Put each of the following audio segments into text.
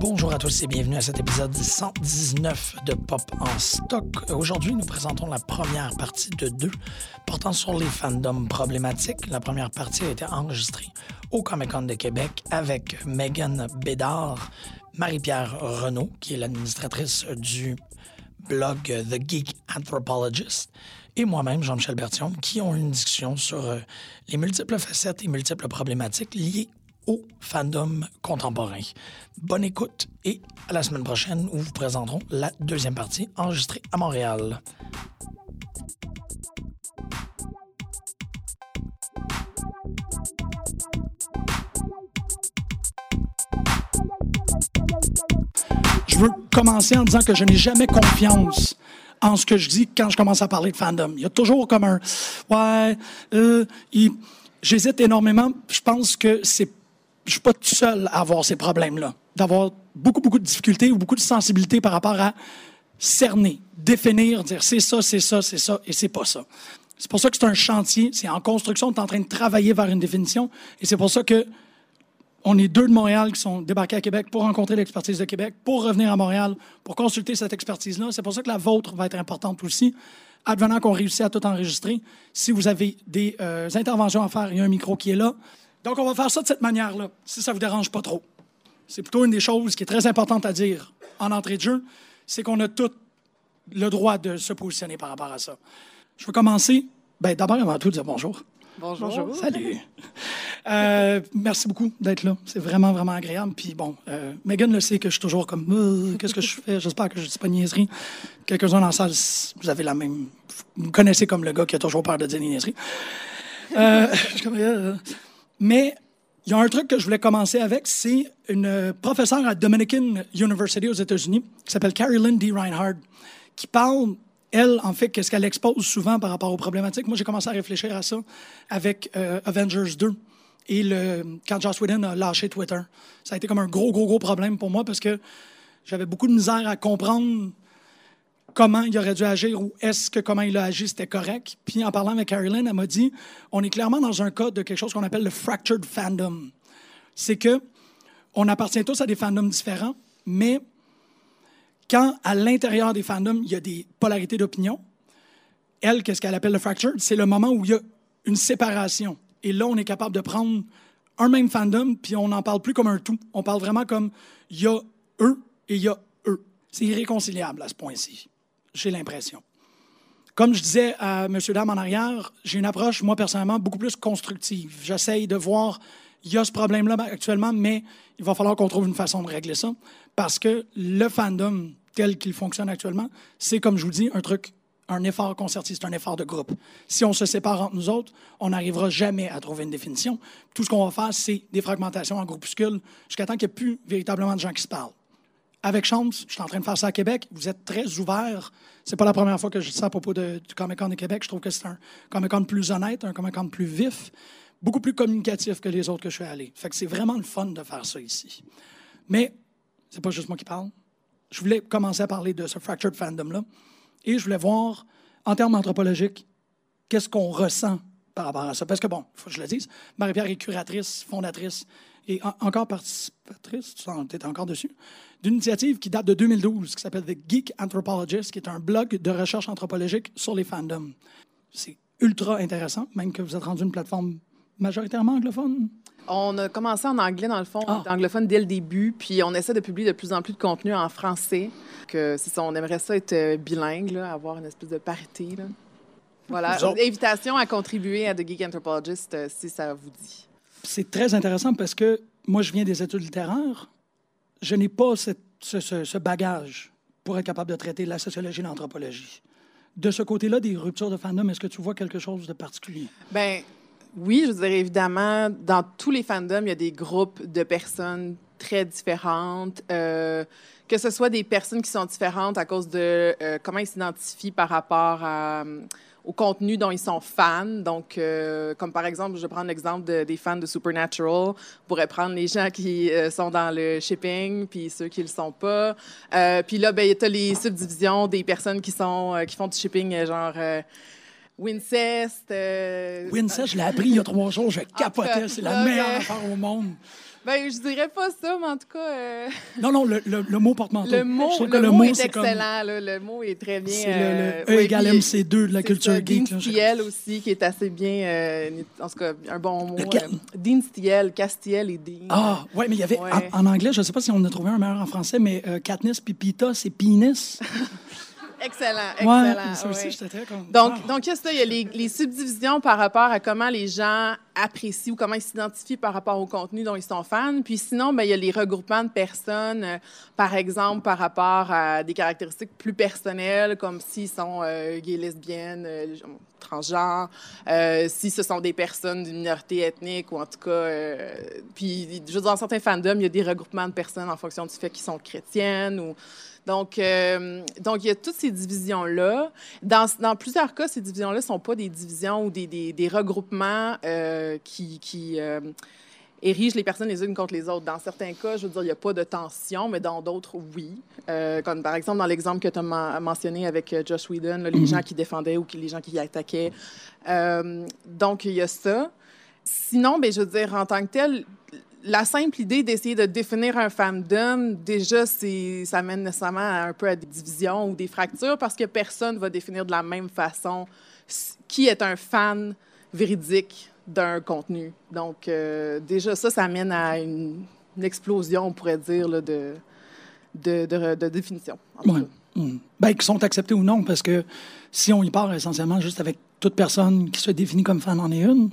Bonjour à tous et bienvenue à cet épisode 119 de Pop en stock. Aujourd'hui, nous présentons la première partie de deux portant sur les fandoms problématiques. La première partie a été enregistrée au Comic Con de Québec avec Megan Bédard, Marie-Pierre Renault, qui est l'administratrice du blog The Geek Anthropologist, et moi-même, Jean-Michel Bertion, qui ont une discussion sur euh, les multiples facettes et multiples problématiques liées au fandom contemporain. Bonne écoute et à la semaine prochaine où vous présenterons la deuxième partie enregistrée à Montréal. Je veux commencer en disant que je n'ai jamais confiance en ce que je dis quand je commence à parler de fandom. Il y a toujours comme un ouais, euh, j'hésite énormément. Je pense que c'est je suis pas tout seul à avoir ces problèmes-là, d'avoir beaucoup beaucoup de difficultés ou beaucoup de sensibilité par rapport à cerner, définir, dire c'est ça, c'est ça, c'est ça et c'est pas ça. C'est pour ça que c'est un chantier, c'est en construction, on est en train de travailler vers une définition et c'est pour ça que on est deux de Montréal qui sont débarqués à Québec pour rencontrer l'expertise de Québec, pour revenir à Montréal, pour consulter cette expertise-là. C'est pour ça que la vôtre va être importante aussi. Advenant qu'on réussit à tout enregistrer, si vous avez des euh, interventions à faire, il y a un micro qui est là. Donc, on va faire ça de cette manière-là, si ça vous dérange pas trop. C'est plutôt une des choses qui est très importante à dire en entrée de jeu, c'est qu'on a tout le droit de se positionner par rapport à ça. Je vais commencer, ben, d'abord avant tout, dire bonjour. Bonjour. Salut. Euh, merci beaucoup d'être là. C'est vraiment, vraiment agréable. Puis bon, euh, Megan le sait que je suis toujours comme Euh, qu'est-ce que je fais? J'espère que je dis pas de niaiserie. Quelques-uns dans la salle, vous avez la même. Vous me connaissez comme le gars qui a toujours peur de dire des mais il y a un truc que je voulais commencer avec, c'est une professeure à Dominican University aux États-Unis qui s'appelle Carrie Lynn D. Reinhardt, qui parle, elle, en fait, qu'est-ce qu'elle expose souvent par rapport aux problématiques. Moi, j'ai commencé à réfléchir à ça avec euh, Avengers 2 et le, quand Joss Whedon a lâché Twitter. Ça a été comme un gros, gros, gros problème pour moi parce que j'avais beaucoup de misère à comprendre comment il aurait dû agir ou est-ce que comment il a agi, c'était correct. Puis en parlant avec Carolyn, elle m'a dit on est clairement dans un cas de quelque chose qu'on appelle le fractured fandom. C'est que on appartient tous à des fandoms différents, mais quand à l'intérieur des fandoms, il y a des polarités d'opinion, elle, qu'est-ce qu'elle appelle le fractured? C'est le moment où il y a une séparation. Et là, on est capable de prendre un même fandom, puis on n'en parle plus comme un tout. On parle vraiment comme il y a eux et il y a eux. C'est irréconciliable à ce point-ci, j'ai l'impression. Comme je disais à M. Dame en arrière, j'ai une approche, moi, personnellement, beaucoup plus constructive. J'essaye de voir, il y a ce problème-là actuellement, mais il va falloir qu'on trouve une façon de régler ça. Parce que le fandom tel qu'il fonctionne actuellement, c'est, comme je vous dis, un truc, un effort concerté, c'est un effort de groupe. Si on se sépare entre nous autres, on n'arrivera jamais à trouver une définition. Tout ce qu'on va faire, c'est des fragmentations en groupuscules jusqu'à temps qu'il n'y ait plus véritablement de gens qui se parlent. Avec chance, je suis en train de faire ça à Québec. Vous êtes très ouverts. C'est pas la première fois que je dis ça à propos de- du Comic Con de Québec. Je trouve que c'est un Comic Con plus honnête, un Comic Con plus vif, beaucoup plus communicatif que les autres que je suis allé. C'est vraiment le fun de faire ça ici. Mais c'est pas juste moi qui parle. Je voulais commencer à parler de ce fractured fandom-là. Et je voulais voir, en termes anthropologiques, qu'est-ce qu'on ressent par rapport à ça? Parce que, bon, il faut que je le dise, Marie-Pierre est curatrice, fondatrice et en- encore participatrice, tu es encore dessus, d'une initiative qui date de 2012, qui s'appelle The Geek Anthropologist, qui est un blog de recherche anthropologique sur les fandoms. C'est ultra intéressant, même que vous êtes rendu une plateforme majoritairement anglophone. On a commencé en anglais, dans le fond, Ah. anglophone dès le début, puis on essaie de publier de plus en plus de contenu en français. Que ça, on aimerait ça être euh, bilingue, là, avoir une espèce de parité. Là. Voilà, invitation à contribuer à The Geek Anthropologist euh, si ça vous dit. C'est très intéressant parce que moi, je viens des études littéraires. Je n'ai pas ce, bagage pour être capable de traiter la sociologie et l'anthropologie. De ce côté-là, des ruptures de fandom, est-ce que tu vois quelque chose de particulier? Ben oui, je dirais évidemment, dans tous les fandoms, il y a des groupes de personnes très différentes. euh, que ce soit des personnes qui sont différentes à cause de euh, comment ils s'identifient par rapport à, au contenu dont ils sont fans. Donc, euh, comme par exemple, je vais prendre l'exemple de- des fans de Supernatural. On pourrait prendre les gens qui euh, sont dans le shipping, puis ceux qui ne le sont pas. Euh, puis là, ben, tu as les subdivisions des personnes qui, sont, qui font du shipping, genre... Wincest. Wincest, je l'ai appris il y a trois jours, je capotais, c'est la meilleure mais- affaire au monde. Ben, je dirais pas ça, mais en tout cas. euh, Non, non, le, le- le mot porte-manteau. Le mot, le mot mot, est comme- excellent. là. Le mot est très bien. C'est euh, le, le E oui, égale puis, MC2 de la culture ça, geek. Dean. Stiel aussi, qui est assez bien. euh, en tout cas, un bon mot. Euh, Dean Stiel, Castiel et Dean. Ah, ouais, mais il y avait Ouais. en, en anglais, je ne sais pas si on a trouvé un meilleur en français, mais euh, Katniss puis Pita, c'est penis. Excellent, Ouais, excellent. ça aussi, j'étais très. Donc, ah. donc il y a ça, il y a les, les subdivisions par rapport à comment les gens apprécient ou comment ils s'identifient par rapport au contenu dont ils sont fans? Puis sinon, ben, il y a les regroupements de personnes, euh, par exemple, par rapport à des caractéristiques plus personnelles, comme s'ils sont euh, gays, lesbiennes, euh, transgenres, si ce sont des personnes d'une minorité ethnique ou en tout cas... puis, je veux dire, dans certains fandoms, il y a des regroupements de personnes en fonction du fait qu'ils sont chrétiennes ou... Donc, euh, donc, il y a toutes ces divisions-là. Dans, plusieurs cas, ces divisions-là ne sont pas des divisions ou des, regroupements euh, qui, euh, érigent les personnes les unes contre les autres. Dans certains cas, je veux dire, il n'y a pas de tension, mais dans d'autres, oui. Comme par exemple dans l'exemple que tu as mentionné avec Josh Whedon, les gens qui défendaient ou les gens qui attaquaient. Donc, il y a ça. Sinon, ben, je veux dire, en tant que tel, la simple idée d'essayer de définir un fandom, déjà, ça mène nécessairement à un peu à des divisions ou des fractures parce que personne ne va définir de la même façon qui est un fan véridique d'un contenu. Donc, euh, déjà, ça, ça mène à une, une explosion, on pourrait dire, là, de, de, de, de définition. cas. Hmm. Ben, qu'ils sont acceptés ou non, parce que si on y part essentiellement juste avec toute personne qui se définit comme fan en est une,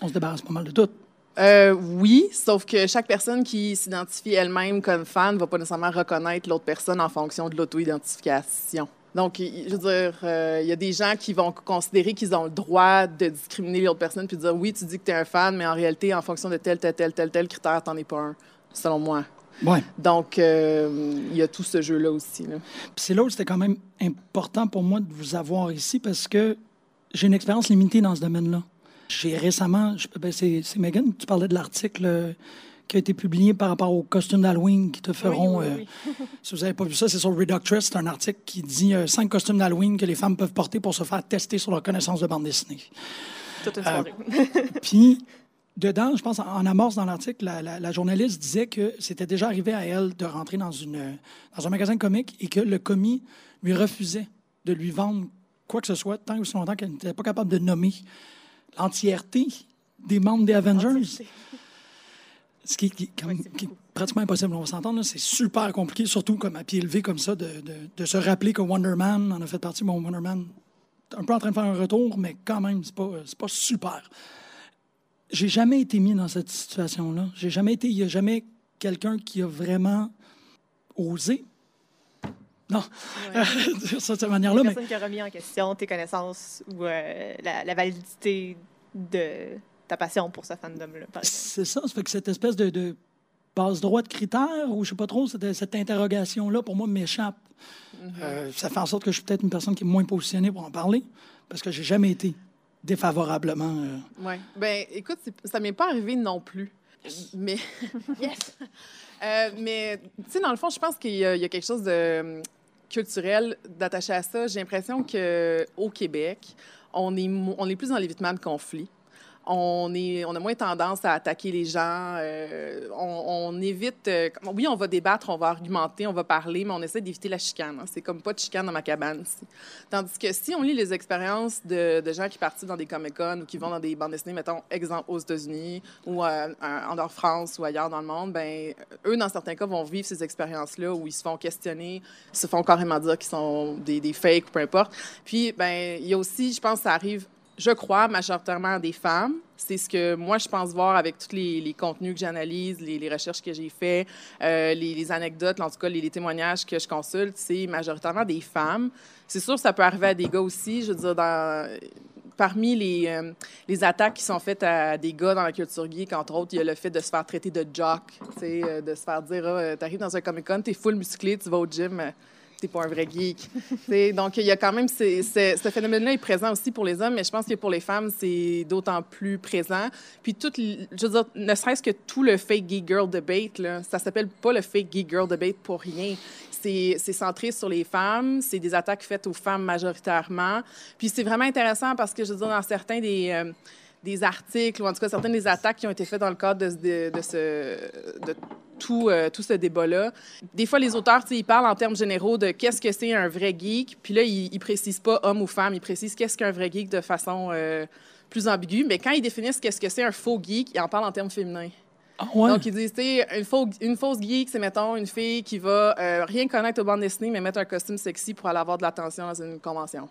on se débarrasse pas mal de tout. Euh, oui, sauf que chaque personne qui s'identifie elle-même comme fan ne va pas nécessairement reconnaître l'autre personne en fonction de l'auto-identification. Donc, je veux dire, euh, il y a des gens qui vont considérer qu'ils ont le droit de discriminer l'autre personne puis de dire oui, tu dis que tu es un fan, mais en réalité, en fonction de tel, tel, tel, tel, tel critère, t'en es pas un, selon moi. Ouais. Donc, euh, il y a tout ce jeu-là aussi. là. Puis c'est là où c'était quand même important pour moi de vous avoir ici parce que j'ai une expérience limitée dans ce domaine-là. J'ai récemment, ben, c'est Megan, tu parlais de l'article euh, qui a été publié par rapport aux costumes d'Halloween qui te feront. oui, euh, oui. si vous n'avez pas vu ça, c'est sur Reductress. C'est un article qui dit euh, cinq costumes d'Halloween que les femmes peuvent porter pour se faire tester sur leur connaissance de bande dessinée. Toute une Euh, soirée. Puis, dedans, je pense, en, amorce dans l'article, la, la- la journaliste disait que c'était déjà arrivé à elle de rentrer dans, une, dans un magasin comics et que le commis lui refusait de lui vendre quoi que ce soit tant et aussi longtemps qu'elle n'était pas capable de nommer l'entièreté des membres des Avengers. Ce qui, qui- comme- Oui, qui est pratiquement impossible, on va s'entendre. C'est super compliqué, surtout comme à pied levé comme ça, de, de- de se rappeler que Wonder Man en a fait partie. Bon, Wonder Man un peu en train de faire un retour, mais quand même, c'est pas, pas super. J'ai jamais été mis dans cette situation-là. J'ai jamais été. Il n'y a jamais quelqu'un qui a vraiment osé. Non, de cette manière-là, mais Personne qui a remis en question tes connaissances ou euh, la, la validité de ta passion pour ce fandom-là. c'est ça. Ça fait que cette espèce de, de passe-droit de critères, ou je sais pas trop, cette, cette interrogation-là, pour moi, m'échappe. Euh, ça fait en sorte que je suis peut-être une personne qui est moins positionnée pour en parler, parce que j'ai jamais été défavorablement. euh, Oui. Ben, écoute, ça m'est pas arrivé non plus. Mais. yes! Euh, mais, tu sais, dans le fond, je pense qu'il y, a il y a quelque chose de culturel d'attaché à ça. J'ai l'impression qu'au Québec, on est, on est plus dans l'évitement de conflits. On, est, on a moins tendance à attaquer les gens. euh, on, évite. euh, oui, on va débattre, on va argumenter, on va parler, mais on essaie d'éviter la chicane. hein. C'est comme pas de chicane dans ma cabane. Tandis que si on lit les expériences de, de gens qui partent dans des Comic-Con ou qui vont dans des bandes dessinées, mettons, exemple aux États-Unis ou euh, en France ou ailleurs dans le monde, ben eux, dans certains cas, vont vivre ces expériences-là où ils se font questionner, se font carrément dire qu'ils sont des, des fakes, peu importe. Puis, ben il y a aussi, je pense, ça arrive je crois, majoritairement des femmes. C'est ce que moi, je pense voir avec tous les, contenus que j'analyse, les, recherches que j'ai faites, euh, les, anecdotes, en tout cas, les, témoignages que je consulte, c'est majoritairement des femmes. C'est sûr ça peut arriver à des gars aussi. Je veux dire, dans, parmi les, euh, les attaques qui sont faites à des gars dans la culture geek, entre autres, il y a le fait de se faire traiter de jock, euh, de se faire dire, ah, t'arrives dans un Comic-Con, t'es full musclé, tu vas au gym, t'es pas un vrai geek. Donc, il y a quand même ce phénomène-là est présent aussi pour les hommes, mais je pense que pour les femmes, c'est d'autant plus présent. Puis, tout, je veux dire, ne serait-ce que tout le fake geek girl debate, là, ça s'appelle pas le fake geek girl debate pour rien. C'est c'est centré sur les femmes, c'est des attaques faites aux femmes majoritairement. Puis, c'est vraiment intéressant parce que, je veux dire, dans certains des. euh, des articles ou en tout cas certaines des attaques qui ont été faites dans le cadre de, de, ce, de tout, euh, tout ce débat-là. Des fois, les auteurs, ils parlent en termes généraux de qu'est-ce que c'est un vrai geek, puis là, ils, ils précisent pas homme ou femme, ils précisent qu'est-ce qu'un vrai geek de façon euh, plus ambiguë. Mais quand ils définissent qu'est-ce que c'est un faux geek, ils en parlent en termes féminins. Ah, ouais. Donc, ils disent, tu sais, une, faux, une fausse geek, c'est, mettons, une fille qui va euh, rien connaître aux bandes dessinées, mais mettre un costume sexy pour aller avoir de l'attention dans une convention.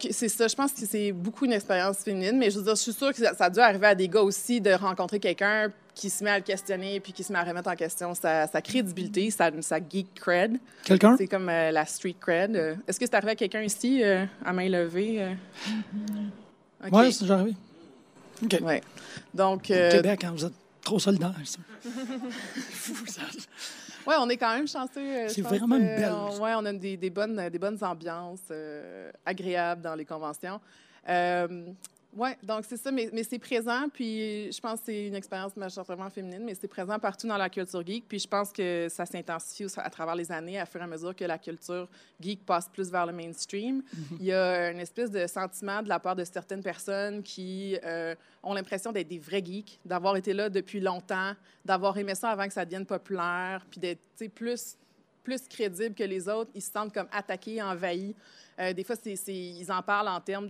Que- C'est ça, je pense que c'est beaucoup une expérience féminine, mais je veux dire, je suis sûre que ça, ça a dû arriver à des gars aussi de rencontrer quelqu'un qui se met à le questionner puis qui se met à remettre en question sa, sa crédibilité, sa, sa geek cred. Quelqu'un? C'est comme euh, la street cred. Euh, Est-ce que c'est arrivé à quelqu'un ici, euh, à main levée? Ouais, c'est déjà arrivé. OK. Ouais. Donc, Québec, hein, vous êtes trop solidaires, ça. Fou, ça. Ouais, on est quand même chanceux. euh, C'est vraiment une belle- on- ouais, on a des, des bonnes, des bonnes ambiances euh, agréables dans les conventions. Euh, ouais, donc c'est ça, mais, mais c'est présent, puis je pense que c'est une expérience majoritairement féminine, mais c'est présent partout dans la culture geek, puis je pense que ça s'intensifie à travers les années, à fur et à mesure que la culture geek passe plus vers le mainstream. Mm-hmm. Il y a une espèce de sentiment de la part de certaines personnes qui euh, ont l'impression d'être des vrais geeks, d'avoir été là depuis longtemps, d'avoir aimé ça avant que ça devienne populaire, puis d'être plus, plus crédibles que les autres. Ils se sentent comme attaqués, envahis. Euh, des fois, ils en parlent en termes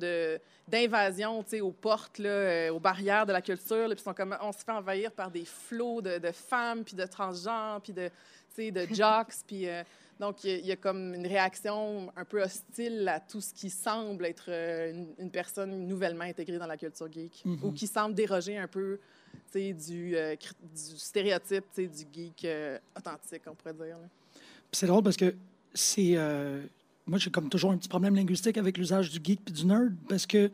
d'invasion aux portes, là, euh, aux barrières de la culture. là, puis ils sont comme, on se fait envahir par des flots de, de femmes, puis de transgenres, puis de, de jocks. puis, euh, donc, il y, a- il y a comme une réaction un peu hostile à tout ce qui semble être une, une personne nouvellement intégrée dans la culture geek, ou qui semble déroger un peu du, euh, stéréotype du geek authentique, on pourrait dire. là. C'est drôle parce que c'est. euh, moi, j'ai comme toujours un petit problème linguistique avec l'usage du geek puis du nerd parce que,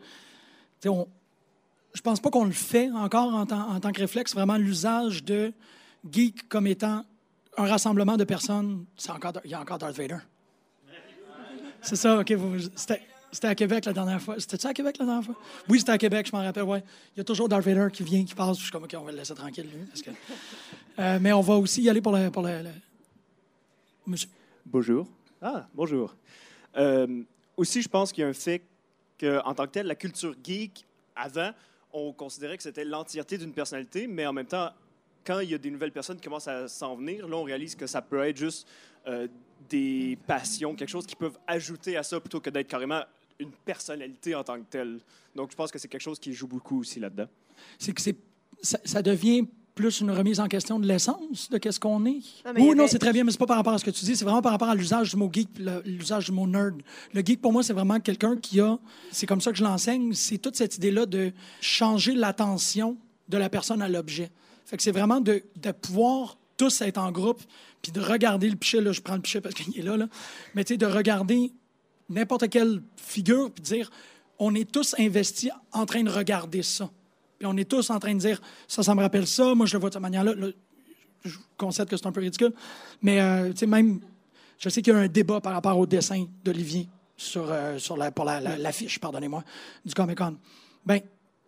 tu sais. Je pense pas qu'on le fait encore en tant, en tant que réflexe, vraiment l'usage de geek comme étant un rassemblement de personnes. C'est encore, il y a encore Darth Vader. C'est ça, OK. C'était, à Québec la dernière fois. C'était-tu à Québec la dernière fois? Oui, c'était à Québec, je m'en rappelle, ouais. Il y a toujours Darth Vader qui vient, qui passe. Je suis comme, OK, on va le laisser tranquille, lui. Parce que... Euh, mais on va aussi y aller pour le. Pour le, le- Monsieur. Bonjour. Ah, bonjour. Euh, aussi, je pense qu'il y a un fait qu'en tant que tel, la culture geek, avant, on considérait que c'était l'entièreté d'une personnalité, mais en même temps, quand il y a des nouvelles personnes qui commencent à s'en venir, là, on réalise que ça peut être juste euh, des passions, quelque chose qui peuvent ajouter à ça plutôt que d'être carrément une personnalité en tant que telle. Donc, je pense que c'est quelque chose qui joue beaucoup aussi là-dedans. c'est que c'est, ça, ça devient plus une remise en question de l'essence de qu'est-ce qu'on est. Oui, non, c'est très bien, mais c'est pas par rapport à ce que tu dis, c'est vraiment par rapport à l'usage du mot geek, l'usage du mot nerd. Le geek, pour moi, c'est vraiment quelqu'un qui a, c'est comme ça que je l'enseigne, c'est toute cette idée-là de changer l'attention de la personne à l'objet. Fait que c'est vraiment de, de pouvoir tous être en groupe, puis de regarder le pichet, là, je prends le pichet parce qu'il est là, là, mais tu sais, de regarder n'importe quelle figure, puis dire, on est tous investis en train de regarder ça. Puis on est tous en train de dire, ça, ça me rappelle ça, moi, je le vois de cette manière-là. Là, je concède que c'est un peu ridicule. Mais, euh, tu sais, même, je sais qu'il y a un débat par rapport au dessin d'Olivier sur, euh, sur la, pour la- la- l'affiche, pardonnez-moi, du Comic-Con. Ben,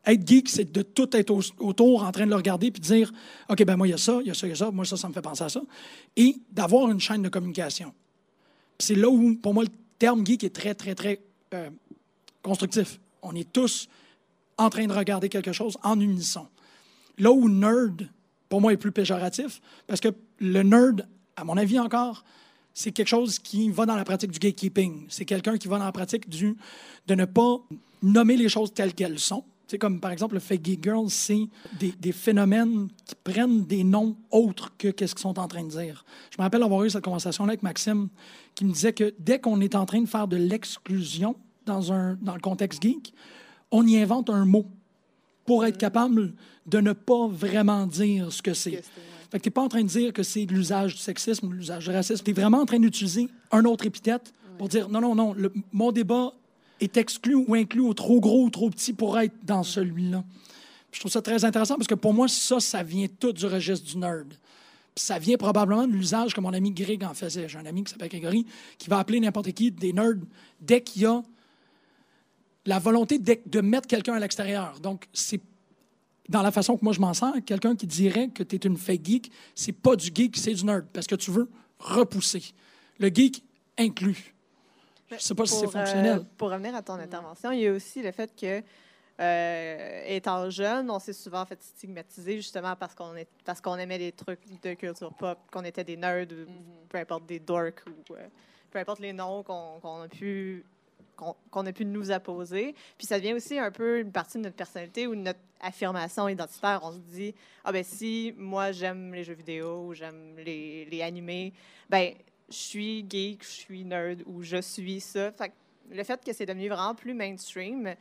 être geek, c'est de tout être au- autour, en train de le regarder, puis de dire, OK, ben moi, il y a ça, il y a ça, il y a ça, moi, ça, ça me fait penser à ça. Et d'avoir une chaîne de communication. C'est là où, pour moi, le terme geek est très, très, très euh, constructif. On est tous en train de regarder quelque chose en unisson. Là où nerd, pour moi, est plus péjoratif, parce que le nerd, à mon avis encore, c'est quelque chose qui va dans la pratique du gatekeeping. C'est quelqu'un qui va dans la pratique du, de ne pas nommer les choses telles qu'elles sont. C'est comme, par exemple, le fake geek girl, c'est des, des phénomènes qui prennent des noms autres que qu'est-ce qu'ils sont en train de dire. Je me rappelle avoir eu cette conversation-là avec Maxime, qui me disait que dès qu'on est en train de faire de l'exclusion dans, dans le contexte geek, on y invente un mot pour être capable de ne pas vraiment dire ce que c'est. Fait que tu n'es pas en train de dire que c'est l'usage du sexisme ou de l'usage du racisme. Tu es vraiment en train d'utiliser un autre épithète pour dire non, non, non, le- mon débat est exclu ou inclus ou trop gros ou trop petit pour être dans celui-là. Je trouve ça très intéressant parce que pour moi, ça, ça vient tout du registre du nerd. Puis ça vient probablement de l'usage que mon ami Greg en faisait. J'ai un ami qui s'appelle Grégory qui va appeler n'importe qui des nerds dès qu'il y a la volonté de, de mettre quelqu'un à l'extérieur. Donc, c'est dans la façon que moi je m'en sens, quelqu'un qui dirait que tu es une fake geek, c'est pas du geek, c'est du nerd, parce que tu veux repousser. Le geek inclut. Je sais pas si c'est Pour, euh, fonctionnel. pour revenir à ton intervention, il y a aussi le fait que Euh, étant jeune, on s'est souvent fait stigmatiser justement parce qu'on est parce qu'on aimait des trucs de culture pop, qu'on était des nerds, ou peu importe des dorks ou euh, peu importe les noms qu'on qu'on a pu qu'on a pu nous apposer. Puis ça devient aussi un peu une partie de notre personnalité ou de notre affirmation identitaire. On se dit ah ben si moi j'aime les jeux vidéo ou j'aime les, les animés, ben je suis geek, je suis nerd ou je suis ça. Fait que le fait que c'est devenu vraiment plus mainstream,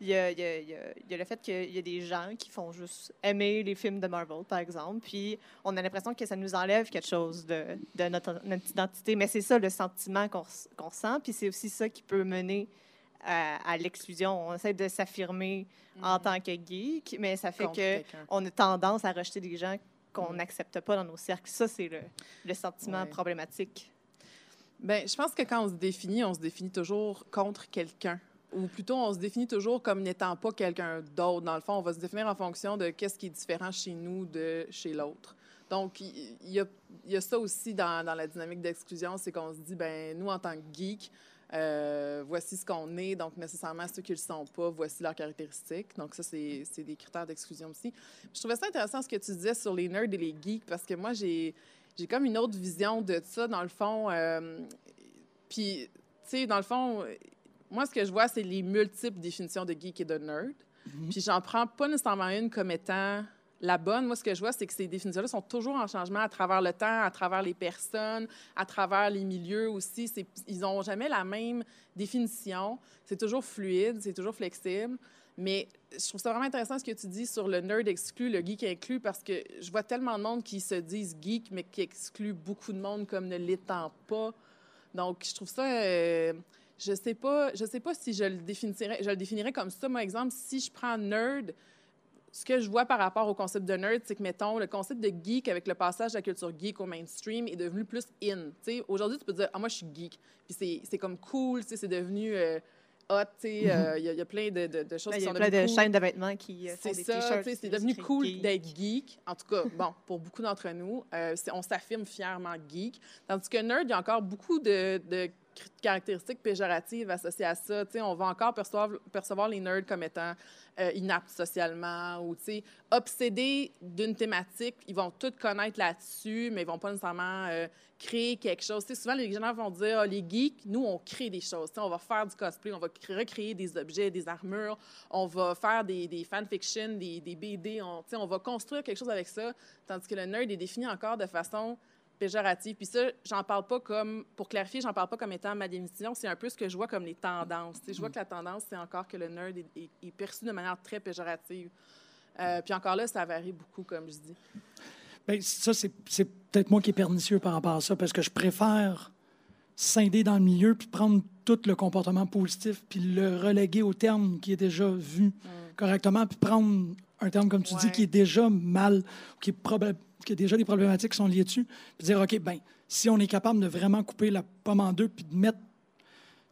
il y a, il y a- il y a- il y a le fait qu'il y a des gens qui font juste aimer les films de Marvel, par exemple, puis on a l'impression que ça nous enlève quelque chose de, de notre, notre identité. Mais c'est ça le sentiment qu'on sent, puis c'est aussi ça qui peut mener à, à l'exclusion. On essaie de s'affirmer en tant que geek, mais ça fait que on a tendance à rejeter des gens qu'on Mm. n'accepte pas dans nos cercles. Ça, c'est le, le sentiment Ouais. problématique. Ben, je pense que quand on se définit, on se définit toujours contre quelqu'un. Ou plutôt, on se définit toujours comme n'étant pas quelqu'un d'autre. Dans le fond, on va se définir en fonction de qu'est-ce qui est différent chez nous de chez l'autre. Donc, il y, a, ça aussi dans, la dynamique d'exclusion, c'est qu'on se dit, ben nous, en tant que geek, euh, voici ce qu'on est, donc nécessairement ceux qui ne le sont pas, voici leurs caractéristiques. Donc, ça, c'est des critères d'exclusion aussi. Je trouvais ça intéressant ce que tu disais sur les nerds et les geeks, parce que moi, j'ai comme une autre vision de ça, dans le fond. euh, puis, tu sais, dans le fond, moi, ce que je vois, c'est les multiples définitions de geek et de nerd. Puis, j'en prends pas nécessairement une comme étant la bonne. Moi, ce que je vois, c'est que ces définitions-là sont toujours en changement à travers le temps, à travers les personnes, à travers les milieux aussi. Ils n'ont jamais la même définition. C'est toujours fluide, c'est toujours flexible. Mais je trouve ça vraiment intéressant ce que tu dis sur le nerd exclu, le geek inclus, parce que je vois tellement de monde qui se disent geek, mais qui exclut beaucoup de monde comme ne l'étant pas. Donc, je trouve ça. euh, je sais pas, je sais pas si je le définirais, je le définirais comme ça. Moi, exemple, si je prends nerd, ce que je vois par rapport au concept de nerd, c'est que, mettons, le concept de geek avec le passage de la culture geek au mainstream est devenu plus in. Tu sais, Aujourd'hui, tu peux dire, ah, moi, je suis geek. Puis c'est- c'est comme cool, tu sais, c'est devenu euh, hot. tu sais, euh, Il y, a- il y a plein de, de- de choses Ben, Il qui y a sont plein de devenues cool. chaînes de vêtements qui euh, font C'est des ça, t-shirts. c'est qui devenu cool d'être geek. En tout cas, bon, pour beaucoup d'entre nous, euh, c'est- on s'affirme fièrement geek. Tandis que nerd, il y a encore beaucoup de, caractéristiques péjoratives associées à ça. Tu sais, on va encore percevoir, percevoir les nerds comme étant euh, inaptes socialement ou, obsédés d'une thématique. Ils vont tout connaître là-dessus, mais ils vont pas nécessairement euh, créer quelque chose. Tu sais, souvent, les gens vont dire, Ah, les geeks, nous, on crée des choses. Tu sais, on va faire du cosplay, on va cré- recréer des objets, des armures, on va faire des, fanfictions, des, des BD, on, on va construire quelque chose avec ça, tandis que le nerd est défini encore de façon péjorative. Puis ça, j'en parle pas comme, pour clarifier, j'en parle pas comme étant ma définition, c'est un peu ce que je vois comme les tendances. Je vois que la tendance, c'est encore que le nerd est, est- est perçu de manière très péjorative. Euh, puis encore là, ça varie beaucoup, comme je dis. Ben, ça, c'est peut-être moi qui est pernicieux par rapport à ça, parce que je préfère scinder dans le milieu puis prendre tout le comportement positif puis le reléguer au terme qui est déjà vu correctement, puis prendre un terme, comme tu dis, qui est déjà mal, qui, est probla- qui a déjà des problématiques qui sont liées dessus, puis dire, OK, ben si on est capable de vraiment couper la pomme en deux puis de mettre, tu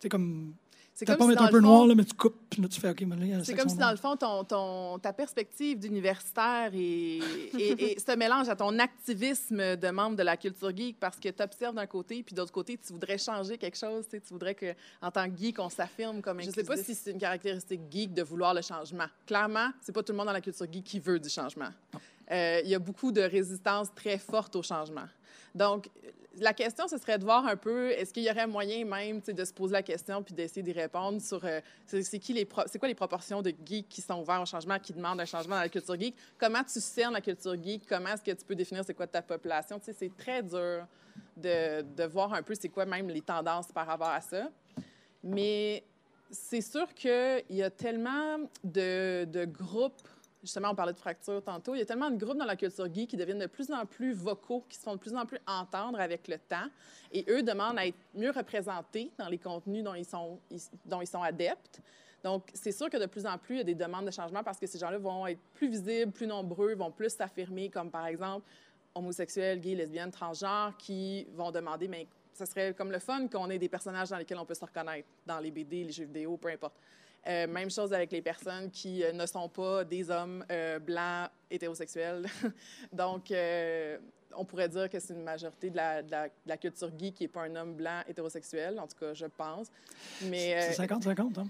sais, comme, C'est comme pomme si un le peu fond- noire, là, mais tu coupes, puis là, tu fais, OK, y la C'est comme si, dans le fond, ton, ton- ta perspective d'universitaire et, et, et se mélange à ton activisme de membre de la culture geek parce que tu observes d'un côté, puis d'autre côté, tu voudrais changer quelque chose. Tu, voudrais que, en tant que geek, on s'affirme comme Ben, Je ne sais pas si c'est une caractéristique geek de vouloir le changement. Clairement, c'est pas tout le monde dans la culture geek qui veut du changement. Euh, Il y a beaucoup de résistance très forte au changement. Donc, la question, ce serait de voir un peu, est-ce qu'il y aurait moyen même de se poser la question puis d'essayer d'y répondre sur euh, c'est quoi les proportions de geeks qui sont ouverts au changement, qui demandent un changement dans la culture geek? Comment tu cernes la culture geek? Comment est-ce que tu peux définir c'est quoi ta population? C'est très dur de, voir un peu c'est quoi même les tendances par rapport à ça. Mais c'est sûr qu'il y a tellement de groupes, justement, on parlait de fracture tantôt, il y a tellement de groupes dans la culture geek qui deviennent de plus en plus vocaux, qui se font de plus en plus entendre avec le temps, et eux demandent à être mieux représentés dans les contenus dont ils sont, adeptes. Donc, c'est sûr que de plus en plus, il y a des demandes de changement parce que ces gens-là vont être plus visibles, plus nombreux, vont plus s'affirmer, comme par exemple homosexuels, gays, lesbiennes, transgenres, qui vont demander, mais ça serait comme le fun qu'on ait des personnages dans lesquels on peut se reconnaître, dans les BD, les jeux vidéo, peu importe. Euh, même chose avec les personnes qui euh, ne sont pas des hommes euh, blancs hétérosexuels. Donc, euh, on pourrait dire que c'est une majorité de la, de la- de la culture geek qui n'est pas un homme blanc hétérosexuel, en tout cas, je pense. Mais, C'est euh, 50-50, hein?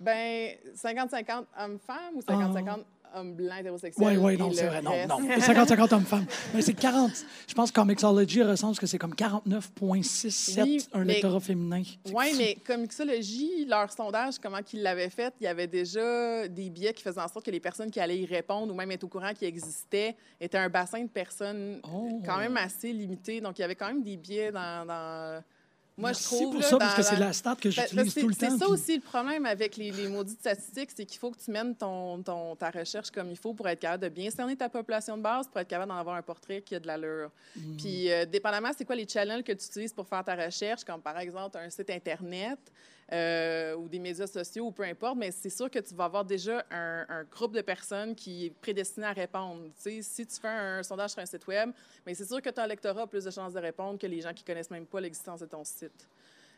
Ben, 50-50 hommes-femmes ou 50-50 hommes blancs hétérosexuels? Oui, oui, non, c'est vrai. Non, reste? non. 50-50 hommes-femmes. Mais c'est 40. Je pense que Comixology recense que c'est comme 49,67 Oui, un mais- féminin. Oui, mais comme Mixology, leur sondage, comment qu'ils l'avaient fait, il y avait déjà des biais qui faisaient en sorte que les personnes qui allaient y répondre ou même être au courant qui existait étaient un bassin de personnes Oh. quand même assez limité. Donc, il y avait quand même des biais dans. dans- Moi, Merci je trouve. pour là, ça, parce que c'est la stat que Ben, j'utilise c'est tout le c'est temps. ça puis- aussi le problème avec les, les maudites statistiques, c'est qu'il faut que tu mènes ton, ton- ta recherche comme il faut pour être capable de bien cerner ta population de base, pour être capable d'en avoir un portrait qui a de l'allure. Mm. Puis, euh, dépendamment, c'est quoi les challenges que tu utilises pour faire ta recherche, comme par exemple un site Internet euh, ou des médias sociaux ou peu importe, mais c'est sûr que tu vas avoir déjà un, groupe de personnes qui est prédestiné à répondre. Tu sais, si tu fais un sondage sur un site Web, mais c'est sûr que ton lectorat a plus de chances de répondre que les gens qui connaissent même pas l'existence de ton site.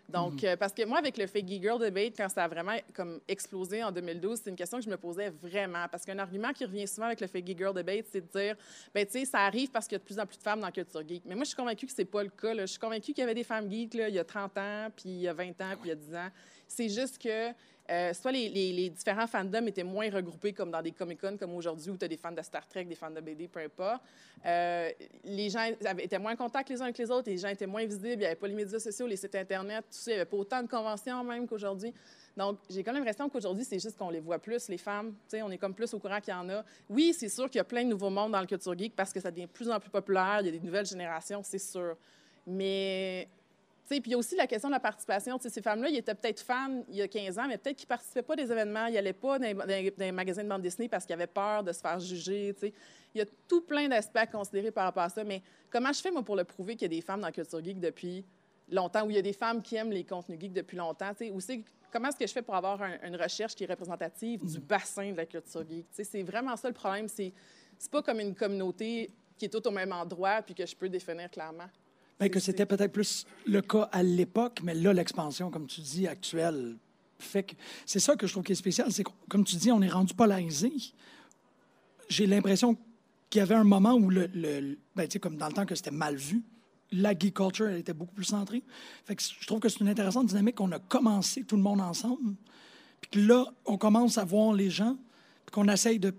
Donc, Mhm. euh, parce que moi, avec le Fake Girl Debate, quand ça a vraiment comme explosé en 2012, c'est une question que je me posais vraiment. Parce qu'un argument qui revient souvent avec le Fake Girl Debate, c'est de dire, ben tu sais, ça arrive parce qu'il y a de plus en plus de femmes dans la culture geek. Mais moi, je suis convaincue que c'est pas le cas. là. Je suis convaincue qu'il y avait des femmes geeks là, il y a 30 ans, puis il y a 20 ans, puis il y a 10 ans. C'est juste que euh, soit les, les- les différents fandoms étaient moins regroupés comme dans des Comic-Con comme aujourd'hui où tu as des fans de Star Trek, des fans de BD, peu importe. Euh, les gens avaient- étaient moins en contact les uns avec les autres, les gens étaient moins visibles, il n'y avait pas les médias sociaux, les sites Internet, tout ça, il n'y avait pas autant de conventions même qu'aujourd'hui. Donc, j'ai quand même l'impression qu'aujourd'hui, c'est juste qu'on les voit plus, les femmes. Sais, on est comme plus au courant qu'il y en a. Oui, c'est sûr qu'il y a plein de nouveaux mondes dans le culture geek parce que ça devient de plus en plus populaire, il y a des nouvelles générations, c'est sûr. Mais Puis il y a aussi la question de la participation. Ces femmes-là, ils étaient peut-être fans il y a 15 ans, mais peut-être qu'ils ne participaient pas des événements, ils n'allaient pas dans dans dans les magasins de bande dessinée parce qu'ils avaient peur de se faire juger. Il y a tout plein d'aspects à considérer par rapport à ça. Mais comment je fais, moi, pour le prouver qu'il y a des femmes dans la culture geek depuis longtemps, ou il y a des femmes qui aiment les contenus geeks depuis longtemps? Ou comment est-ce que je fais pour avoir un- une recherche qui est représentative du bassin de la culture geek? C'est vraiment ça le problème. C'est c'est pas comme une communauté qui est toute au même endroit puis que je peux définir clairement. Ben, que c'était peut-être plus le cas à l'époque, mais là, l'expansion, comme tu dis, actuelle, fait que c'est ça que je trouve qui est spécial. C'est que, comme tu dis, on est rendu polarisé. J'ai l'impression qu'il y avait un moment où, le, le- ben, comme dans le temps que c'était mal vu, la geek culture elle était beaucoup plus centrée. Je trouve que c'est une intéressante dynamique qu'on a commencé tout le monde ensemble. Puis que là, on commence à voir les gens, puis qu'on essaye de.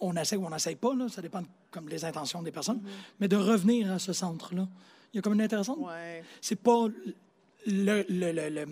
On essaye ou on n'essaye pas, là, ça dépend de, comme les intentions des personnes, mais de revenir à ce centre-là. Il y a comme une intéressante. Ouais. C'est pas le, le- le- le-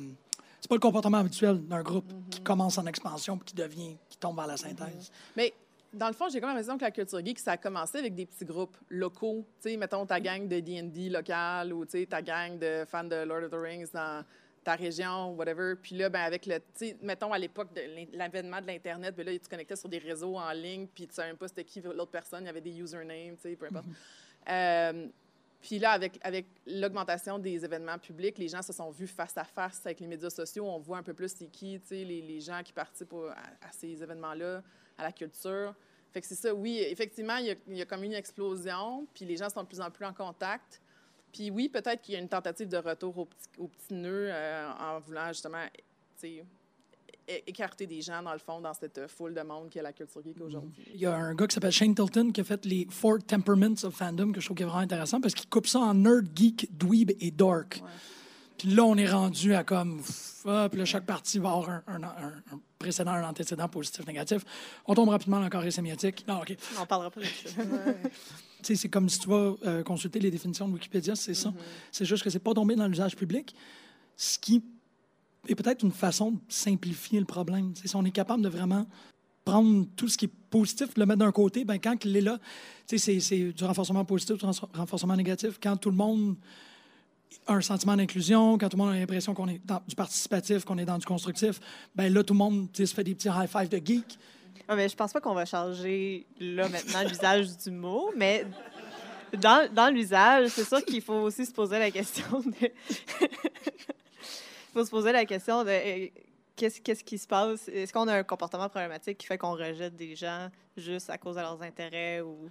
c'est pas le comportement habituel d'un groupe qui commence en expansion puis qui devient, qui tombe vers la synthèse. Mais dans le fond, j'ai comme l'impression que la culture geek, ça a commencé avec des petits groupes locaux. Tu sais, mettons ta gang de D&D local ou tu sais, ta gang de fans de Lord of the Rings dans ta région, whatever. Puis là, ben, avec le, tu sais, mettons à l'époque de l'avènement de l'Internet, ben là, tu connectais sur des réseaux en ligne, puis tu savais même pas c'était qui l'autre personne, il y avait des usernames, tu sais, peu importe. Euh, puis là, avec, avec l'augmentation des événements publics, les gens se sont vus face à face avec les médias sociaux. On voit un peu plus c'est qui, tu sais, les, les gens qui participent à, à ces événements-là, à la culture. Fait que c'est ça, oui, effectivement, il y, a, il y a comme une explosion, puis les gens sont de plus en plus en contact. Puis oui, peut-être qu'il y a une tentative de retour au petit, au petit nœud euh, en voulant justement, écarter des gens, dans le fond, dans cette foule de monde qui est la culture geek aujourd'hui. Il y a un gars qui s'appelle Shane Tilton qui a fait les Four Temperaments of Fandom que je trouve qui est vraiment intéressant parce qu'il coupe ça en nerd, geek, dweeb et. Ouais. Puis là, on est rendu à comme. pff, ah, là, chaque partie va avoir un, un- un- un précédent, un antécédent positif, négatif. On tombe rapidement dans le carré sémiotique. Non, OK. On parlera pas de ça. C'est comme si tu vas euh, consulter les définitions de Wikipédia, c'est ça. C'est juste que c'est pas tombé dans l'usage public, ce qui est peut-être une façon de simplifier le problème. Si on est capable de vraiment prendre tout ce qui est positif, le mettre d'un côté, ben quand il est là, c'est- du renforcement positif, du renfor- renforcement négatif. Quand tout le monde un sentiment d'inclusion, quand tout le monde a l'impression qu'on est dans du participatif, qu'on est dans du constructif, ben là, tout le monde se fait des petits high-five de geek. Ah, mais je pense pas qu'on va changer là maintenant l'usage du mot, mais dans, dans l'usage, c'est sûr qu'il faut aussi se poser la question de. Il faut se poser la question de euh, qu'est-ce qu'est-ce qui se passe? Est-ce qu'on a un comportement problématique qui fait qu'on rejette des gens juste à cause de leurs intérêts ou.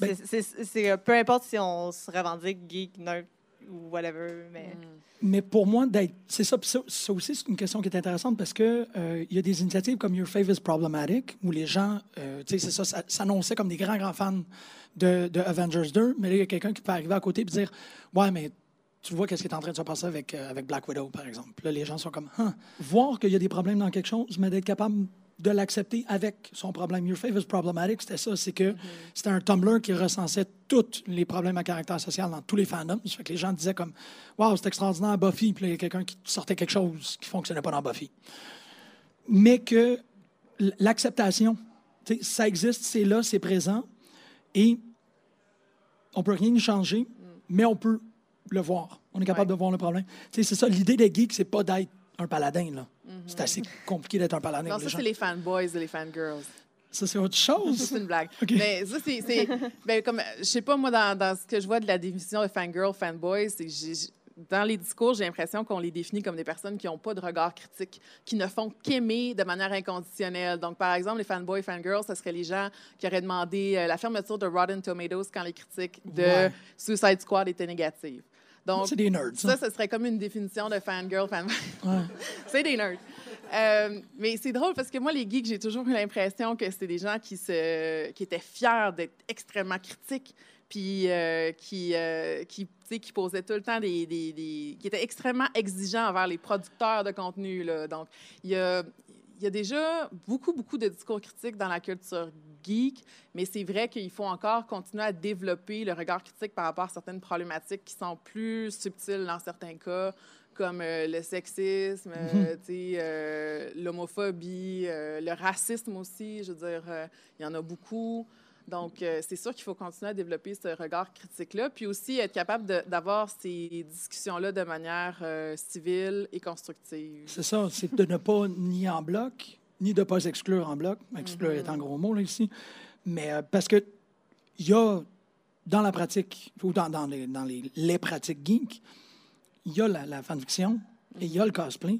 Ben- C'est- peu importe si on se revendique geek, nerd ou whatever, mais. Mais pour moi, d'être. C'est ça, puis ça, ça aussi, c'est une question qui est intéressante parce que euh, il y a des initiatives comme Your Fave is Problematic où les gens, euh, tu sais, c'est ça, ça s'annonçait comme des grands, grands fans de, de Avengers 2, mais là, il y a quelqu'un qui peut arriver à côté et dire Ouais, mais tu vois qu'est-ce qui est en train de se passer avec, euh, avec Black Widow, par exemple. Là, les gens sont comme, Huh. voir qu'il y a des problèmes dans quelque chose, mais d'être capable de l'accepter avec son problème. Your Favorite Problematic, c'était ça, c'est que c'était un Tumblr qui recensait tous les problèmes à caractère social dans tous les fandoms. Ça fait que les gens disaient comme, wow, c'est extraordinaire, Buffy, puis là, il y a quelqu'un qui sortait quelque chose qui fonctionnait pas dans Buffy. Mais que l'acceptation, ça existe, c'est là, c'est présent, et on peut rien y changer, mais on peut le voir. On est capable Ouais. de voir le problème. C'est ça, l'idée des geeks, c'est pas d'être un paladin, là. C'est assez compliqué d'être un paladin. Non, ça, c'est les fanboys et les fangirls. Ça, c'est autre chose. c'est une blague. Mais ça, c'est. ben, comme, je sais pas, moi, dans, dans ce que je vois de la définition de fangirl, fanboy, c'est que dans les discours, j'ai l'impression qu'on les définit comme des personnes qui n'ont pas de regard critique, qui ne font qu'aimer de manière inconditionnelle. Donc, par exemple, les fanboys, fangirls, ce serait les gens qui auraient demandé euh, la fermeture de Rotten Tomatoes quand les critiques de Ouais. Suicide Squad étaient négatives. Donc, C'est des nerds, ça. ça, ce serait comme une définition de fangirl, fanboy. Ouais. c'est des nerds. Euh, mais c'est drôle parce que moi, les geeks, j'ai toujours eu l'impression que c'était des gens qui, se, qui étaient fiers d'être extrêmement critiques, puis euh, qui, euh, qui, qui posaient tout le temps des, des- des- qui étaient extrêmement exigeants envers les producteurs de contenu. Là. Donc, il y a, il y a déjà beaucoup, beaucoup de discours critiques dans la culture geek, mais c'est vrai qu'il faut encore continuer à développer le regard critique par rapport à certaines problématiques qui sont plus subtiles dans certains cas, comme euh, le sexisme, euh, tu sais, euh, l'homophobie, euh, le racisme aussi. Je veux dire, euh, il y en a beaucoup. Donc, euh, c'est sûr qu'il faut continuer à développer ce regard critique-là, puis aussi être capable d'avoir ces discussions-là de manière euh, civile et constructive. C'est ça, c'est de ne pas nier en bloc, ni de ne pas s'exclure en bloc. Exclure est un gros mot, là, ici. Mais euh, parce que il y a, dans la pratique, ou dans, dans les, dans les, les pratiques geeks, il y a la, la fanfiction et il y a le cosplay,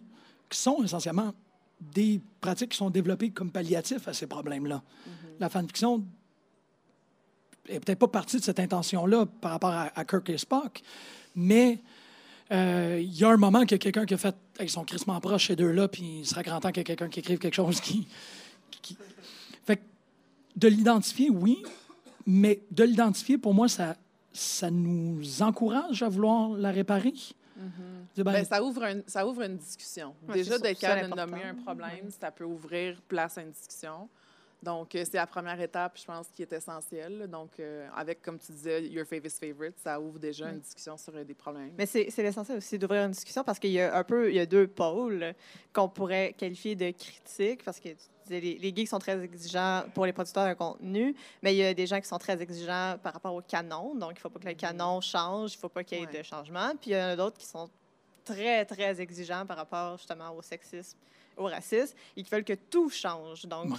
qui sont essentiellement des pratiques qui sont développées comme palliatifs à ces problèmes-là. La fanfiction est peut-être pas partie de cette intention-là par rapport à, à Kirk et Spock, mais il y a un moment qu'il y a quelqu'un qui a fait ils sont crissement proches ces deux-là, puis il serait grand temps qu'il y ait quelqu'un qui écrive quelque chose qui. Fait que de l'identifier, oui, mais de l'identifier, pour moi, ça, ça nous encourage à vouloir la réparer. C'est ben, Ben, ça, ouvre un- ça ouvre une discussion. Ouais, Déjà, d'être capable de nommer un problème, ça peut ouvrir place à une discussion. Donc, euh, c'est la première étape, je pense, qui est essentielle. Donc, euh, avec, comme tu disais, Your Favorite Favorite, ça ouvre déjà une discussion sur euh, des problèmes. Mais c'est l'essentiel aussi d'ouvrir une discussion parce qu'il y a un peu, il y a deux pôles qu'on pourrait qualifier de critiques parce que tu disais, les, les geeks sont très exigeants pour les producteurs de contenu, mais il y a des gens qui sont très exigeants par rapport au canon. Donc, il ne faut pas que le canon change, il ne faut pas qu'il y ait Ouais. de changement. Puis, il y en a d'autres qui sont très, très exigeants par rapport justement au sexisme, au racisme, et qui veulent que tout change. Donc, Ouais.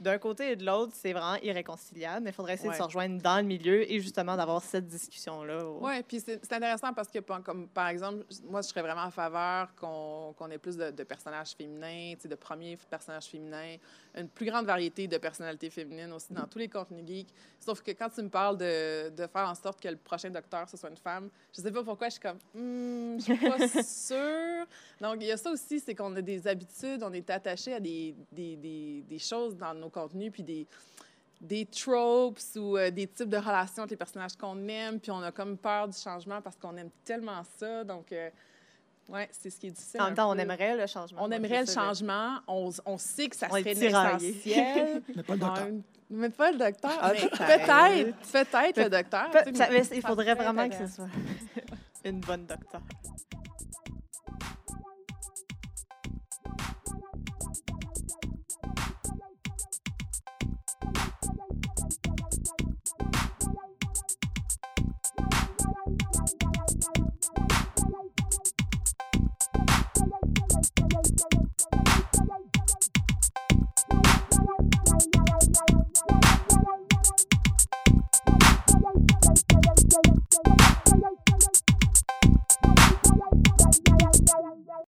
D'un côté et de l'autre, c'est vraiment irréconciliable, mais il faudrait essayer Ouais. de se rejoindre dans le milieu et justement d'avoir cette discussion-là. au- Oui, puis c'est intéressant parce que, par- comme, par exemple, moi, je serais vraiment en faveur qu'on qu'on ait plus de, de personnages féminins, de premiers personnages féminins, une plus grande variété de personnalités féminines aussi dans tous les contenus geeks. Sauf que quand tu me parles de, de faire en sorte que le prochain docteur, ce soit une femme, je sais pas pourquoi, je suis comme, Hmm, je suis pas sûre. Donc, il y a ça aussi, c'est qu'on a des habitudes, on est attaché à des, des, des, des choses dans nos contenus, puis des des tropes ou euh, des types de relations avec les personnages qu'on aime, puis on a comme peur du changement parce qu'on aime tellement ça. Donc, euh, ouais, c'est ce qui est difficile. En même temps, on aimerait le changement. On aimerait le changement. On, on sait que ça On est serait essentiel. mais pas le docteur. Mais pas le docteur. Ah, peut-être. peut-être, le docteur. Pe- tu sais, ça- mais mais il faudrait vraiment que ce soit une bonne docteur.